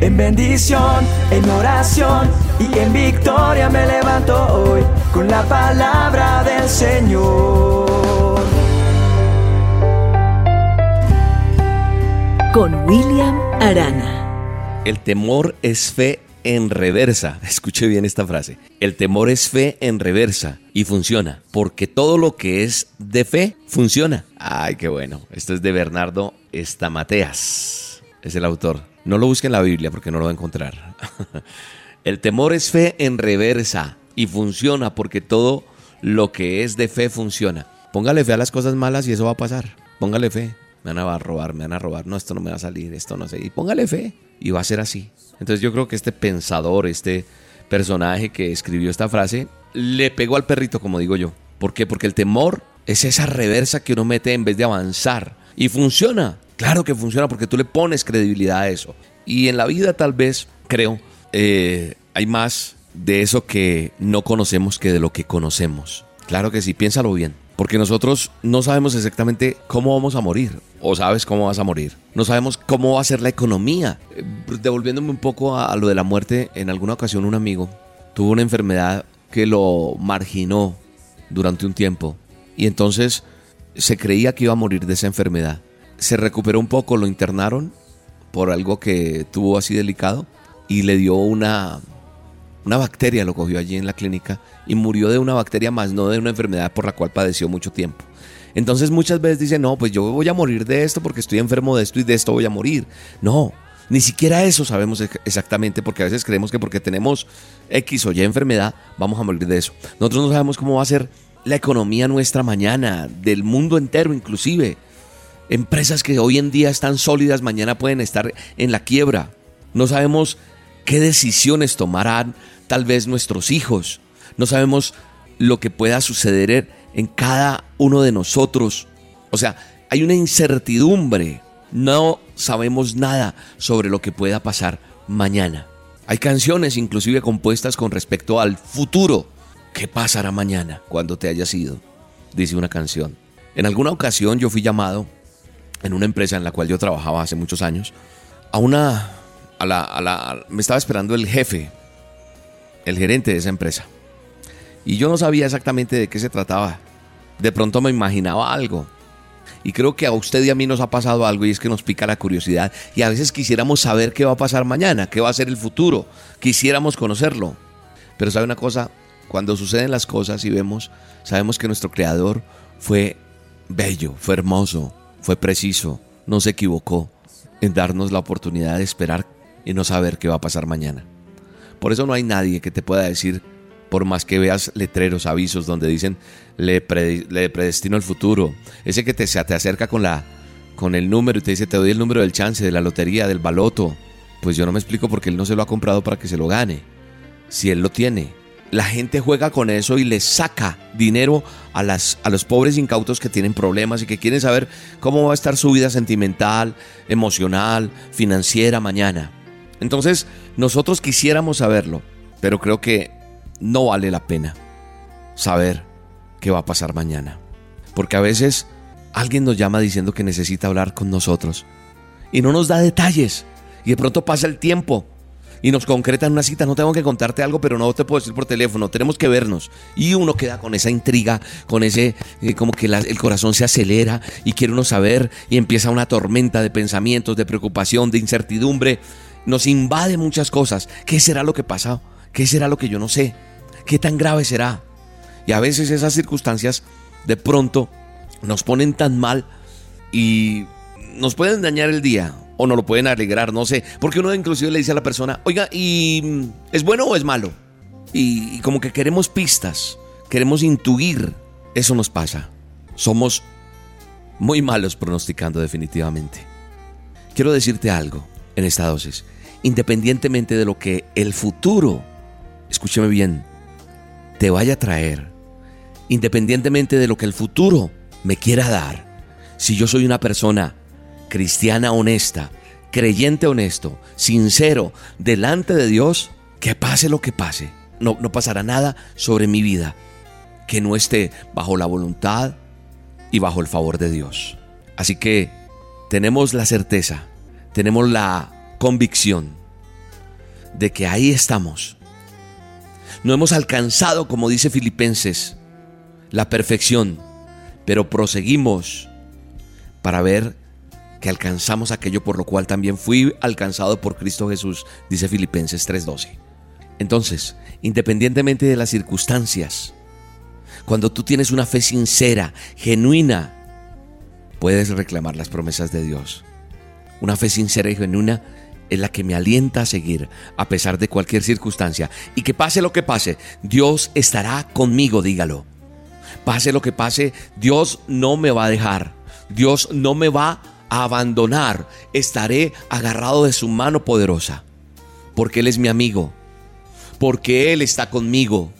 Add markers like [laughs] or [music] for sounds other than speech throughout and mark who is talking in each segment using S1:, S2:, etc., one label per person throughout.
S1: En bendición, en oración y en victoria me levanto hoy con la palabra del Señor.
S2: Con William Arana.
S3: El temor es fe en reversa. [laughs] Escuche bien esta frase. El temor es fe en reversa y funciona, porque todo lo que es de fe funciona. Ay, qué bueno. Esto es de Bernardo Estamateas. Es el autor. No lo busque en la Biblia porque no lo va a encontrar. [laughs] El temor es fe en reversa y funciona porque todo lo que es de fe funciona. Póngale fe a las cosas malas y eso va a pasar. Póngale fe. Me van a robar, me van a robar. No, esto no me va a salir, esto no sé. Y póngale fe y va a ser así. Entonces yo creo que este pensador, este personaje que escribió esta frase, le pegó al perrito, como digo yo. ¿Por qué? Porque el temor es esa reversa que uno mete en vez de avanzar. Y funciona. Claro que funciona porque tú le pones credibilidad a eso. Y en la vida tal vez, creo, eh, hay más de eso que no conocemos que de lo que conocemos. Claro que sí, piénsalo bien. Porque nosotros no sabemos exactamente cómo vamos a morir. O sabes cómo vas a morir. No sabemos cómo va a ser la economía. Eh, devolviéndome un poco a, a lo de la muerte, en alguna ocasión un amigo tuvo una enfermedad que lo marginó durante un tiempo. Y entonces se creía que iba a morir de esa enfermedad se recuperó un poco, lo internaron por algo que tuvo así delicado y le dio una, una bacteria, lo cogió allí en la clínica y murió de una bacteria más, no de una enfermedad por la cual padeció mucho tiempo. Entonces muchas veces dicen, no, pues yo voy a morir de esto porque estoy enfermo de esto y de esto voy a morir. No, ni siquiera eso sabemos exactamente porque a veces creemos que porque tenemos X o Y enfermedad vamos a morir de eso. Nosotros no sabemos cómo va a ser la economía nuestra mañana, del mundo entero inclusive. Empresas que hoy en día están sólidas, mañana pueden estar en la quiebra. No sabemos qué decisiones tomarán tal vez nuestros hijos. No sabemos lo que pueda suceder en cada uno de nosotros. O sea, hay una incertidumbre. No sabemos nada sobre lo que pueda pasar mañana. Hay canciones inclusive compuestas con respecto al futuro. ¿Qué pasará mañana cuando te hayas ido? Dice una canción. En alguna ocasión yo fui llamado en una empresa en la cual yo trabajaba hace muchos años, a una, a la, a la, me estaba esperando el jefe, el gerente de esa empresa. Y yo no sabía exactamente de qué se trataba. De pronto me imaginaba algo. Y creo que a usted y a mí nos ha pasado algo y es que nos pica la curiosidad. Y a veces quisiéramos saber qué va a pasar mañana, qué va a ser el futuro. Quisiéramos conocerlo. Pero sabe una cosa, cuando suceden las cosas y vemos, sabemos que nuestro creador fue bello, fue hermoso, fue preciso, no se equivocó en darnos la oportunidad de esperar y no saber qué va a pasar mañana. Por eso no hay nadie que te pueda decir, por más que veas letreros, avisos donde dicen le, predestino el futuro, ese que te, te acerca con, la, con el número y te dice te doy el número del chance, de la lotería, del baloto, pues yo no me explico porque él no se lo ha comprado para que se lo gane. Si él lo tiene, la gente juega con eso y le saca dinero a, las, a los pobres incautos que tienen problemas y que quieren saber cómo va a estar su vida sentimental, emocional, financiera mañana. Entonces, nosotros quisiéramos saberlo, pero creo que no vale la pena saber qué va a pasar mañana. Porque a veces alguien nos llama diciendo que necesita hablar con nosotros y no nos da detalles. Y de pronto pasa el tiempo y nos concretan una cita, no tengo que contarte algo, pero no te puedo decir por teléfono, tenemos que vernos. Y uno queda con esa intriga, con ese, eh, como que el corazón se acelera y quiere uno saber y empieza una tormenta de pensamientos, de preocupación, de incertidumbre. Nos invade muchas cosas. ¿Qué será lo que pasa? ¿Qué será lo que yo no sé? ¿Qué tan grave será? Y a veces esas circunstancias de pronto nos ponen tan mal y nos pueden dañar el día o no lo pueden alegrar, no sé. Porque uno inclusive le dice a la persona, oiga, ¿y mm, es bueno o es malo? Y, como que queremos pistas, queremos intuir. Eso nos pasa. Somos muy malos pronosticando definitivamente. Quiero decirte algo en esta dosis. Independientemente de lo que el futuro, escúcheme bien, te vaya a traer, independientemente de lo que el futuro me quiera dar, si yo soy una persona cristiana honesta, creyente honesto, sincero, delante de Dios, que pase lo que pase, no, no pasará nada sobre mi vida que no esté bajo la voluntad y bajo el favor de Dios. Así que tenemos la certeza, tenemos la convicción de que ahí estamos. No hemos alcanzado, como dice Filipenses, la perfección, pero proseguimos para ver que alcanzamos aquello por lo cual también fui alcanzado por Cristo Jesús, dice Filipenses 3:12. Entonces, independientemente de las circunstancias, cuando tú tienes una fe sincera, genuina, puedes reclamar las promesas de Dios. Una fe sincera y genuina es la que me alienta a seguir a pesar de cualquier circunstancia. Y que pase lo que pase, Dios estará conmigo, dígalo. Pase lo que pase, Dios no me va a dejar. Dios no me va a abandonar. Estaré agarrado de su mano poderosa. Porque Él es mi amigo. Porque Él está conmigo.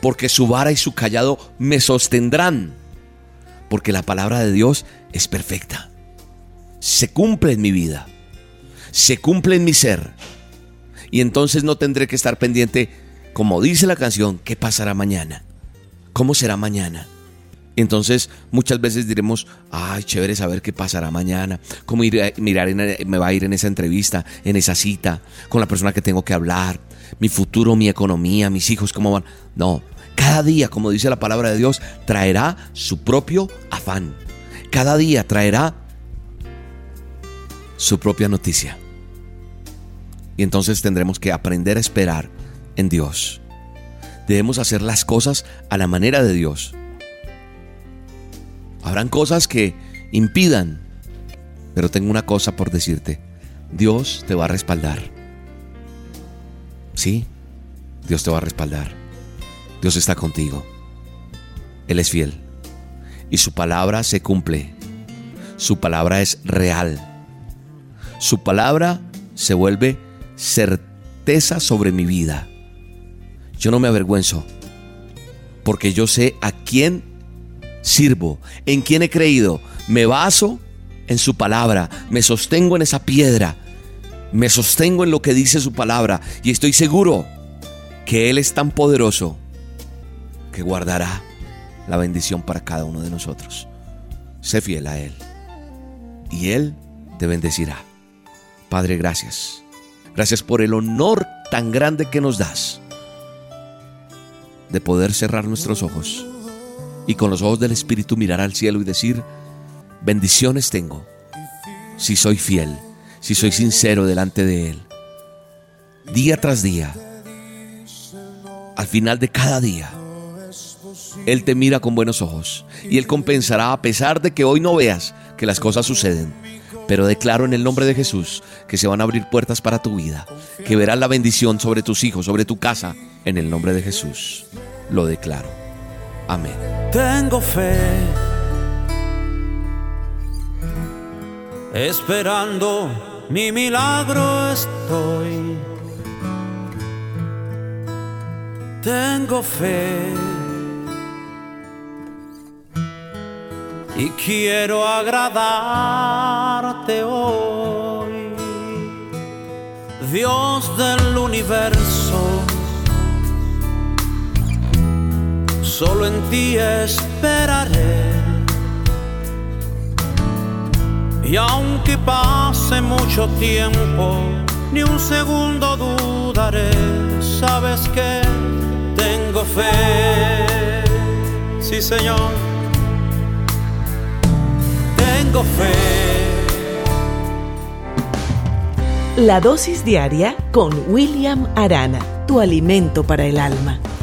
S3: Porque su vara y su callado me sostendrán. Porque la palabra de Dios es perfecta. Se cumple en mi vida se cumple en mi ser. Y entonces no tendré que estar pendiente, como dice la canción, ¿qué pasará mañana? ¿Cómo será mañana? Entonces muchas veces diremos, ay, chévere saber qué pasará mañana, cómo ir mirar me va a ir en esa entrevista, en esa cita, con la persona que tengo que hablar, mi futuro, mi economía, mis hijos, cómo van. No, cada día, como dice la palabra de Dios, traerá su propio afán. Cada día traerá su propia noticia. Y entonces tendremos que aprender a esperar en Dios. Debemos hacer las cosas a la manera de Dios. Habrán cosas que impidan, pero tengo una cosa por decirte. Dios te va a respaldar. Sí, Dios te va a respaldar. Dios está contigo. Él es fiel. Y su palabra se cumple. Su palabra es real. Su palabra se vuelve certeza sobre mi vida. Yo no me avergüenzo, porque yo sé a quién sirvo, en quién he creído. Me baso en su palabra, me sostengo en esa piedra, me sostengo en lo que dice su palabra y estoy seguro que Él es tan poderoso que guardará la bendición para cada uno de nosotros. Sé fiel a Él y Él te bendecirá. Padre, gracias. Gracias por el honor tan grande que nos das de poder cerrar nuestros ojos y con los ojos del Espíritu mirar al cielo y decir, bendiciones tengo si soy fiel, si soy sincero delante de Él. Día tras día, al final de cada día, Él te mira con buenos ojos y Él compensará a pesar de que hoy no veas que las cosas suceden pero declaro en el nombre de Jesús que se van a abrir puertas para tu vida, que verás la bendición sobre tus hijos, sobre tu casa, en el nombre de Jesús. Lo declaro. Amén.
S1: Tengo fe. Esperando mi milagro estoy. Tengo fe y quiero agradarte hoy, Dios del universo. Solo en ti esperaré. Y aunque pase mucho tiempo, ni un segundo dudaré. Sabes que tengo fe. Sí, Señor tengo fe.
S2: La dosis diaria con William Arana, tu alimento para el alma.